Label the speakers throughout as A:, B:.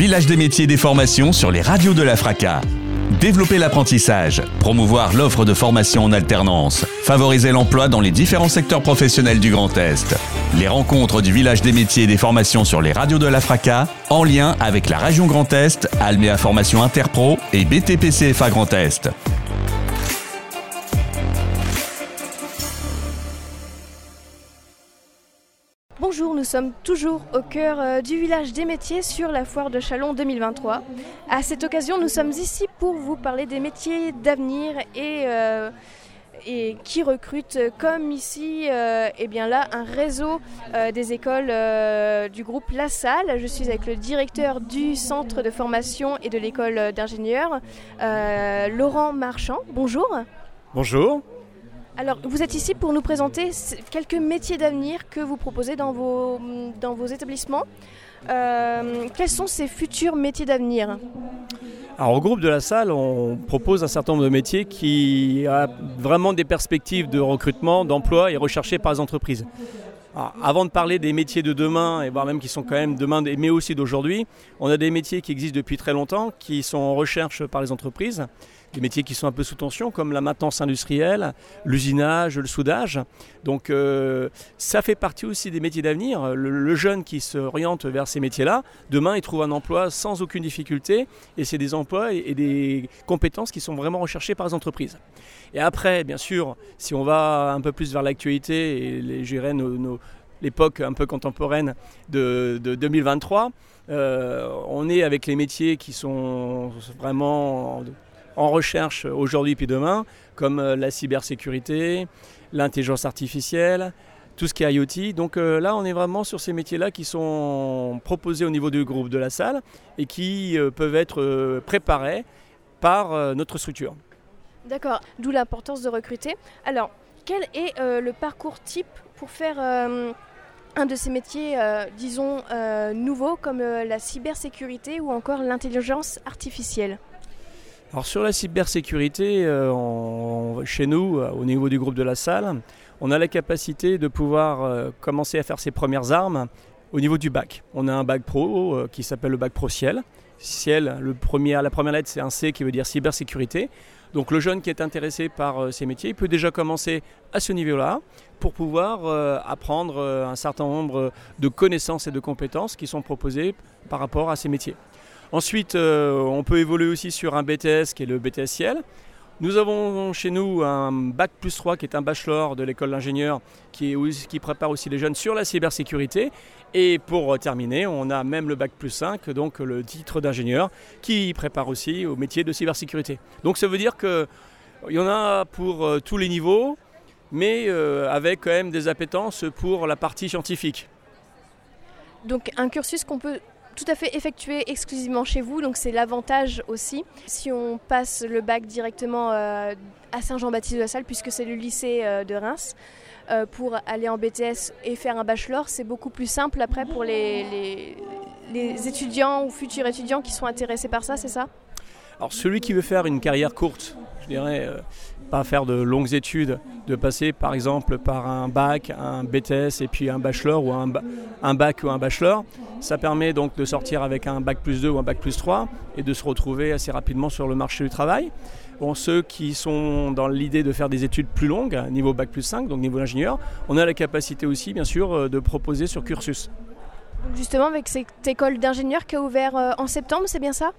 A: village des métiers et des formations sur les radios de la FRACA. Développer l'apprentissage, promouvoir l'offre de formation en alternance, favoriser l'emploi dans les différents secteurs professionnels du Grand Est. Les rencontres du village des métiers et des formations sur les radios de la FRACA, en lien avec la région Grand Est, Alméa Formation Interpro et BTPCFA Grand Est.
B: Bonjour, nous sommes toujours au cœur euh, du village des métiers sur la foire de Chalon 2023. À cette occasion, nous sommes ici pour vous parler des métiers d'avenir et, euh, et qui recrutent comme ici euh, eh bien là un réseau des écoles du groupe La Salle. Je suis avec le directeur du centre de formation et de l'école d'ingénieurs, Laurent Marchand. Bonjour.
C: Bonjour.
B: Alors, vous êtes ici pour nous présenter quelques métiers d'avenir que vous proposez dans vos, dans vos établissements. Euh, quels sont ces futurs métiers d'avenir?
C: Alors au groupe de la salle, on propose un certain nombre de métiers qui a vraiment des perspectives de recrutement, d'emploi et recherchés par les entreprises. Alors, avant de parler des métiers de demain, et voire même qui sont quand même demain, mais aussi d'aujourd'hui, on a des métiers qui existent depuis très longtemps, qui sont en recherche par les entreprises, des métiers qui sont un peu sous tension, comme la maintenance industrielle, l'usinage, le soudage. Donc euh, ça fait partie aussi des métiers d'avenir. Le, jeune qui s'oriente vers ces métiers-là, demain il trouve un emploi sans aucune difficulté, et c'est des emplois et, des compétences qui sont vraiment recherchées par les entreprises. Et après, bien sûr, si on va un peu plus vers l'actualité et les, dirais, nos- l'époque un peu contemporaine de, de 2023, euh, on est avec les métiers qui sont vraiment en, recherche aujourd'hui puis demain, comme euh, la cybersécurité, l'intelligence artificielle, tout ce qui est IoT. Donc euh, là, on est vraiment sur ces métiers-là qui sont proposés au niveau du groupe de la salle et qui euh, peuvent être préparés par notre structure.
B: D'accord, d'où l'importance de recruter. Alors, quel est le parcours type pour faire un de ces métiers, disons, nouveaux comme la cybersécurité ou encore l'intelligence artificielle?
C: Alors sur la cybersécurité, euh, chez nous, euh, au niveau du groupe de la salle, on a la capacité de pouvoir euh, commencer à faire ses premières armes au niveau du bac. On a un bac pro qui s'appelle le bac pro ciel. Ciel, le premier, la première lettre c'est un C qui veut dire cybersécurité. Donc le jeune qui est intéressé par ces métiers, il peut déjà commencer à ce niveau-là pour pouvoir apprendre un certain nombre de connaissances et de compétences qui sont proposées par rapport à ces métiers. Ensuite, euh, on peut évoluer aussi sur un BTS qui est le BTS Ciel. Nous avons chez nous un bac plus 3 qui est un bachelor de l'école d'ingénieur qui, qui prépare aussi les jeunes sur la cybersécurité. Et pour terminer, on a même le bac plus 5, donc le titre d'ingénieur, qui prépare aussi au métier de cybersécurité. Donc ça veut dire qu'il y en a pour euh, tous les niveaux, mais euh, avec quand même des appétences pour la partie scientifique.
B: Donc un cursus qu'on peut tout à fait effectuer exclusivement chez vous, donc c'est l'avantage aussi. Si on passe le bac directement euh, à Saint-Jean-Baptiste de la Salle, puisque c'est le lycée euh, de Reims, euh, pour aller en BTS et faire un bachelor, c'est beaucoup plus simple après pour les, les- étudiants ou futurs étudiants qui sont intéressés par ça, c'est ça?
C: Alors celui qui veut faire une carrière courte, je dirais, pas faire de longues études, de passer par exemple par un bac, un BTS et puis un bachelor ou un, ba- un bac ou un bachelor, ça permet donc de sortir avec un bac plus 2 ou un bac plus 3 et de se retrouver assez rapidement sur le marché du travail. Ceux qui sont dans l'idée de faire des études plus longues, niveau bac plus 5, donc niveau ingénieur, on a la capacité aussi bien sûr euh, de proposer sur cursus.
B: Justement avec cette école d'ingénieurs qui a ouvert euh, en septembre, c'est bien ça?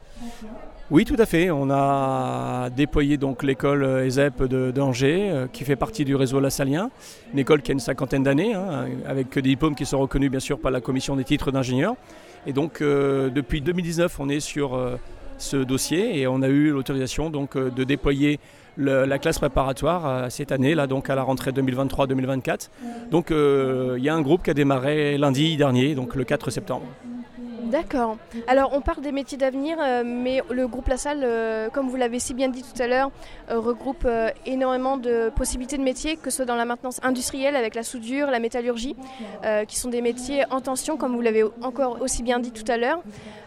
C: Oui, tout à fait. On a déployé donc l'école euh, ESEP de- d'Angers, euh, qui fait partie du réseau Lassalien, une école qui a une cinquantaine d'années, hein, avec des diplômes qui sont reconnus bien sûr par la commission des titres d'ingénieur. Et donc euh, depuis 2019, on est sur euh, ce dossier et on a eu l'autorisation donc euh, de déployer la classe préparatoire euh, cette année, là donc à la rentrée 2023-2024. Donc euh, il y a un groupe qui a démarré lundi dernier, donc le 4 septembre.
B: D'accord. Alors on parle des métiers d'avenir, euh, mais le groupe La Salle, euh, comme vous l'avez si bien dit tout à l'heure, euh, regroupe énormément de possibilités de métiers, que ce soit dans la maintenance industrielle avec la soudure, la métallurgie, qui sont des métiers en tension, comme vous l'avez encore aussi bien dit tout à l'heure,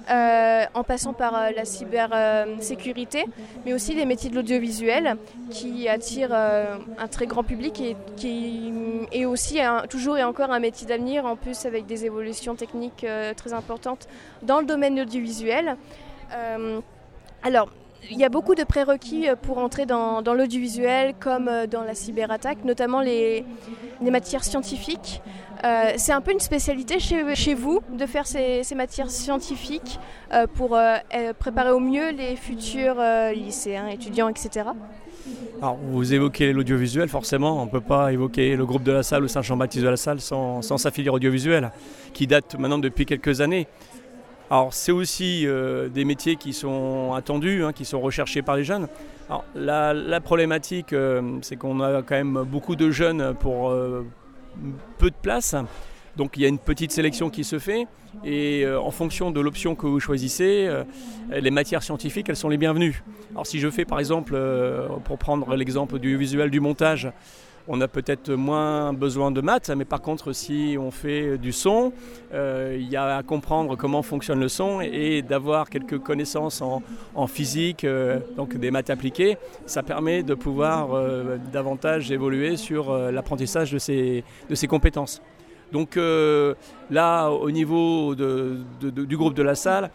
B: en passant par la cybersécurité, mais aussi les métiers de l'audiovisuel, qui attirent un très grand public et qui est aussi toujours et encore un métier d'avenir, en plus avec des évolutions techniques très importantes dans le domaine audiovisuel. alors, il y a beaucoup de prérequis pour entrer dans, l'audiovisuel comme dans la cyberattaque, notamment les, matières scientifiques. c'est un peu une spécialité chez, vous de faire ces, matières scientifiques pour préparer au mieux les futurs lycéens, étudiants, etc.
C: Alors, vous évoquez l'audiovisuel, forcément, on ne peut pas évoquer le groupe de la salle ou Saint-Jean-Baptiste de la salle sans, sa filière audiovisuelle, qui date maintenant depuis quelques années. Alors, c'est aussi euh, des métiers qui sont attendus, hein, qui sont recherchés par les jeunes. Alors, la, problématique, euh, c'est qu'on a quand même beaucoup de jeunes pour euh, peu de place. Donc il y a une petite sélection qui se fait et en fonction de l'option que vous choisissez, les matières scientifiques, elles sont les bienvenues. Alors si je fais par exemple, pour prendre l'exemple du visuel du montage, on a peut-être moins besoin de maths, mais par contre, si on fait du son, il y a à comprendre comment fonctionne le son et, d'avoir quelques connaissances en, physique, donc des maths appliquées, ça permet de pouvoir davantage évoluer sur l'apprentissage de ces compétences. Donc euh, là, au niveau du groupe de la salle,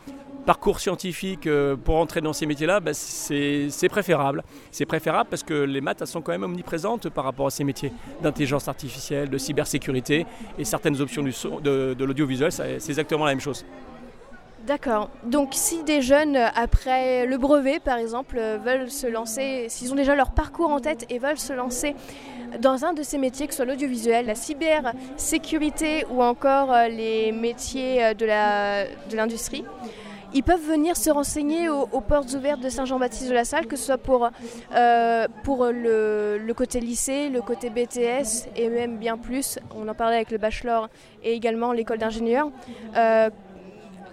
C: parcours scientifique euh, pour entrer dans ces métiers-là, bah, c'est préférable. C'est préférable parce que les maths sont quand même omniprésentes par rapport à ces métiers d'intelligence artificielle, de cybersécurité et certaines options de, de l'audiovisuel, c'est exactement la même chose.
B: D'accord. Donc si des jeunes, après le brevet par exemple, veulent se lancer, s'ils ont déjà leur parcours en tête et veulent se lancer dans un de ces métiers, que ce soit l'audiovisuel, la cybersécurité ou encore euh, les métiers euh, de l'industrie, ils peuvent venir se renseigner aux, portes ouvertes de Saint-Jean-Baptiste de la Salle, que ce soit pour, euh, pour le, côté lycée, le côté BTS et même bien plus. On en parlait avec le bachelor et également l'école d'ingénieur.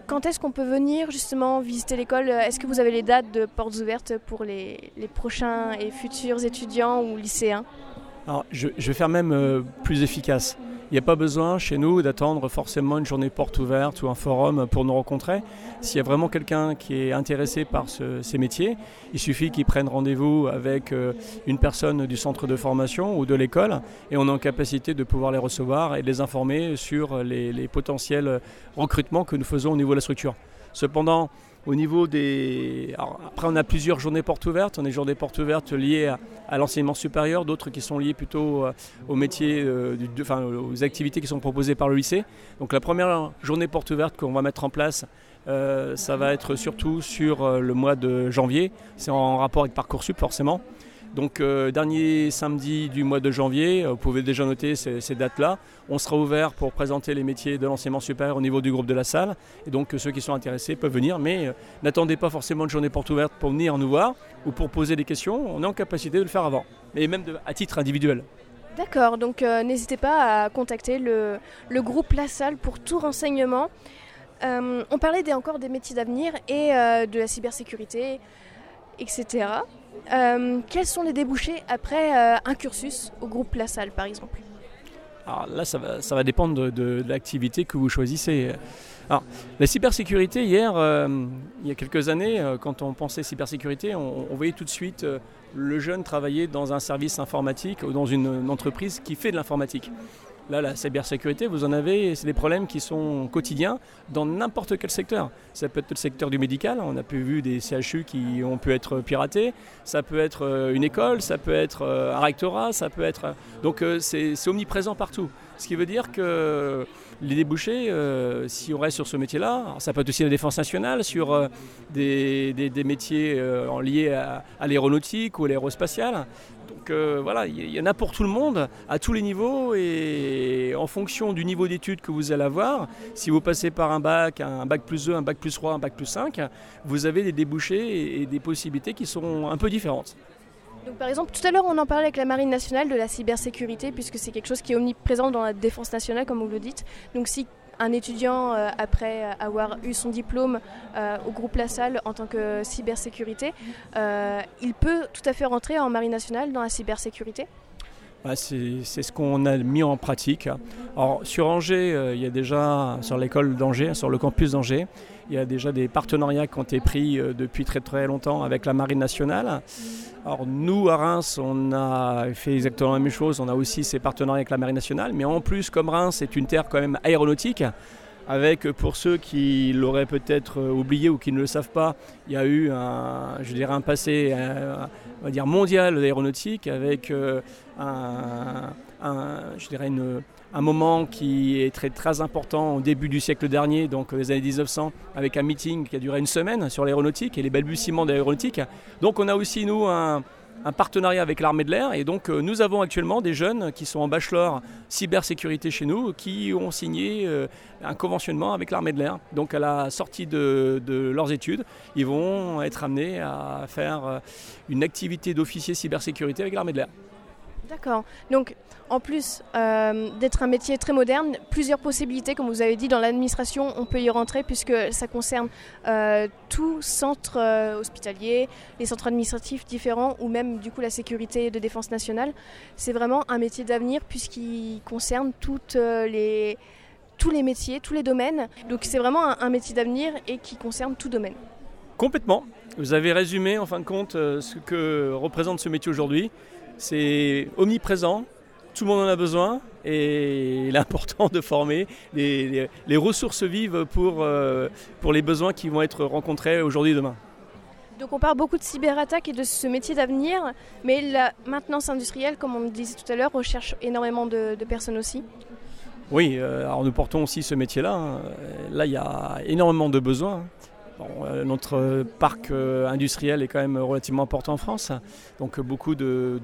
B: quand est-ce qu'on peut venir justement visiter l'école? Est-ce que vous avez les dates de portes ouvertes pour les prochains et futurs étudiants ou lycéens?
C: Alors, je, vais faire même euh, plus efficace. Il n'y a pas besoin chez nous d'attendre forcément une journée porte ouverte ou un forum pour nous rencontrer. S'il y a vraiment quelqu'un qui est intéressé par ces métiers, il suffit qu'il prenne rendez-vous avec euh, une personne du centre de formation ou de l'école et on est en capacité de pouvoir les recevoir et les informer sur les potentiels recrutements que nous faisons au niveau de la structure. Cependant, au niveau des. après, on a plusieurs journées portes ouvertes. On a des journées portes ouvertes liées à, l'enseignement supérieur, d'autres qui sont liées plutôt euh, aux métiers, euh, aux activités qui sont proposées par le lycée. Donc, la première journée porte ouverte qu'on va mettre en place, euh, ça va être surtout sur le mois de janvier. C'est en rapport avec Parcoursup, forcément. Donc euh, dernier samedi du mois de janvier, euh, vous pouvez déjà noter ces, dates-là. On sera ouvert pour présenter les métiers de l'enseignement supérieur au niveau du groupe de la salle. Et donc ceux qui sont intéressés peuvent venir, mais euh, n'attendez pas forcément une journée porte ouverte pour venir nous voir ou pour poser des questions. On est en capacité de le faire avant, et même à titre individuel.
B: D'accord, donc n'hésitez pas à contacter le, groupe La Salle pour tout renseignement. on parlait encore des métiers d'avenir et de la cybersécurité, etc. Euh, quels sont les débouchés après euh, un cursus au groupe La Salle, par exemple?
C: Alors là, ça va, dépendre de, l'activité que vous choisissez. Alors, la cybersécurité, hier, euh, il y a quelques années, quand on pensait cybersécurité, on voyait tout de suite le jeune travailler dans un service informatique ou dans une entreprise qui fait de l'informatique. Là, la cybersécurité, vous en avez, c'est des problèmes qui sont quotidiens dans n'importe quel secteur. Ça peut être le secteur du médical, on a pu vu des CHU qui ont pu être piratés, ça peut être euh, une école, ça peut être euh, un rectorat, ça peut être... Donc euh, c'est omniprésent partout. Ce qui veut dire que les débouchés, si on reste sur ce métier-là, ça peut être aussi la défense nationale, sur des, métiers liés à, à l'aéronautique ou à l'aérospatiale. Donc voilà, il y en a pour tout le monde, à tous les niveaux, et en fonction du niveau d'études que vous allez avoir, si vous passez par un bac, un bac plus 2, un bac plus 3, un bac plus 5, vous avez des débouchés et des possibilités qui sont un peu différentes.
B: Donc, par exemple, tout à l'heure, on en parlait avec la Marine nationale de la cybersécurité, puisque c'est quelque chose qui est omniprésent dans la défense nationale, comme vous le dites. Un étudiant, euh, après avoir eu son diplôme euh, au groupe La Salle en tant que cybersécurité, euh, il peut tout à fait rentrer en Marine nationale dans la cybersécurité?
C: C'est ce qu'on a mis en pratique. Alors, sur Angers, il y a déjà, sur l'école d'Angers, sur le campus d'Angers, il y a déjà des partenariats qui ont été pris depuis très très longtemps avec la Marine nationale. Alors nous, à Reims, on a fait exactement la même chose. On a aussi ces partenariats avec la Marine nationale. Mais en plus, comme Reims est une terre quand même aéronautique, avec pour ceux qui l'auraient peut-être oublié ou qui ne le savent pas, il y a eu un, je dirais un passé on va dire mondial d'aéronautique avec je dirais un moment qui est très, important au début du siècle dernier, donc les années 1900, avec un meeting qui a duré une semaine sur l'aéronautique et les balbutiements de l'aéronautique. Donc on a aussi, nous, un, partenariat avec l'armée de l'air et donc euh, nous avons actuellement des jeunes qui sont en bachelor cybersécurité chez nous qui ont signé euh, un conventionnement avec l'armée de l'air. Donc à la sortie de, leurs études, ils vont être amenés à faire euh, une activité d'officier cybersécurité avec l'armée de l'air.
B: D'accord. Donc, en plus euh, d'être un métier très moderne, plusieurs possibilités, comme vous avez dit, dans l'administration, on peut y rentrer puisque ça concerne euh, tout centre euh, hospitalier, les centres administratifs différents ou même du coup la sécurité de défense nationale. C'est vraiment un métier d'avenir puisqu'il concerne toutes les, tous les métiers, tous les domaines. Donc, c'est vraiment un métier d'avenir et qui concerne tout domaine.
C: Complètement. Vous avez résumé en fin de compte ce que représente ce métier aujourd'hui. C'est omniprésent, tout le monde en a besoin et il est important de former les, ressources vives pour, euh, pour les besoins qui vont être rencontrés aujourd'hui et demain.
B: Donc on parle beaucoup de cyberattaques et de ce métier d'avenir, mais la maintenance industrielle, comme on le disait tout à l'heure, recherche énormément de, personnes aussi.
C: Oui, euh, alors nous portons aussi ce métier-là. Hein. Là, il y a énormément de besoins. Euh, notre parc euh, industriel est quand même relativement important en France, donc beaucoup de,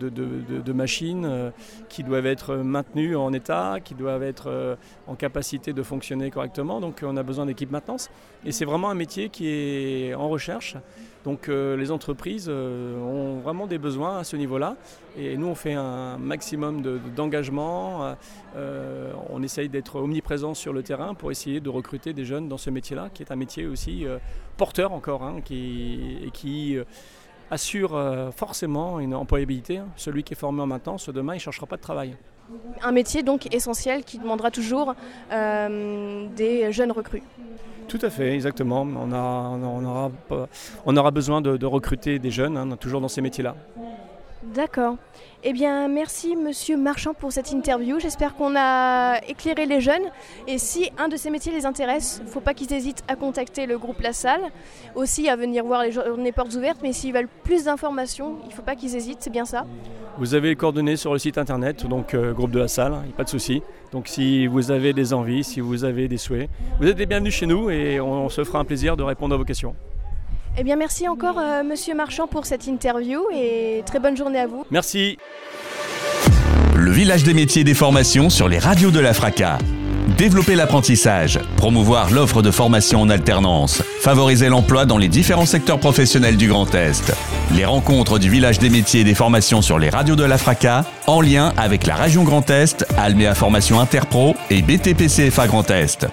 C: machines euh, qui doivent être maintenues en état, qui doivent être en capacité de fonctionner correctement, donc on a besoin d'équipes maintenance. Et c'est vraiment un métier qui est en recherche. Donc les entreprises ont vraiment des besoins à ce niveau-là. Et nous, on fait un maximum d'engagement. on essaye d'être omniprésent sur le terrain pour essayer de recruter des jeunes dans ce métier-là, qui est un métier aussi porteur encore, hein, qui, qui euh, assure euh, forcément une employabilité. Hein. Celui qui est formé en maintenance, demain, il ne cherchera pas de travail.
B: Un métier donc essentiel qui demandera toujours euh, des jeunes recrues.
C: Tout à fait, exactement. On, aura besoin de, recruter des jeunes, hein, toujours dans ces métiers-là.
B: D'accord. Eh bien, merci Monsieur Marchand pour cette interview. J'espère qu'on a éclairé les jeunes. Et si un de ces métiers les intéresse, il faut pas qu'ils hésitent à contacter le groupe La Salle, aussi à venir voir les journées portes ouvertes. Mais s'ils veulent plus d'informations, il faut pas qu'ils hésitent, c'est bien ça
C: Vous avez les coordonnées sur le site internet, donc euh, groupe de La Salle, il n'y a pas de souci. Donc si vous avez des envies, si vous avez des souhaits, vous êtes les bienvenus chez nous et on se fera un plaisir de répondre à vos questions.
B: Eh bien, merci encore, euh, Monsieur Marchand, pour cette interview et très bonne journée à vous.
C: Merci.
A: Le village des métiers et des formations sur les radios de la FRACA. Développer l'apprentissage, promouvoir l'offre de formation en alternance, favoriser l'emploi dans les différents secteurs professionnels du Grand Est. Les rencontres du village des métiers et des formations sur les radios de la FRACA, en lien avec la région Grand Est, Alméa Formation Interpro et BTPCFA Grand Est.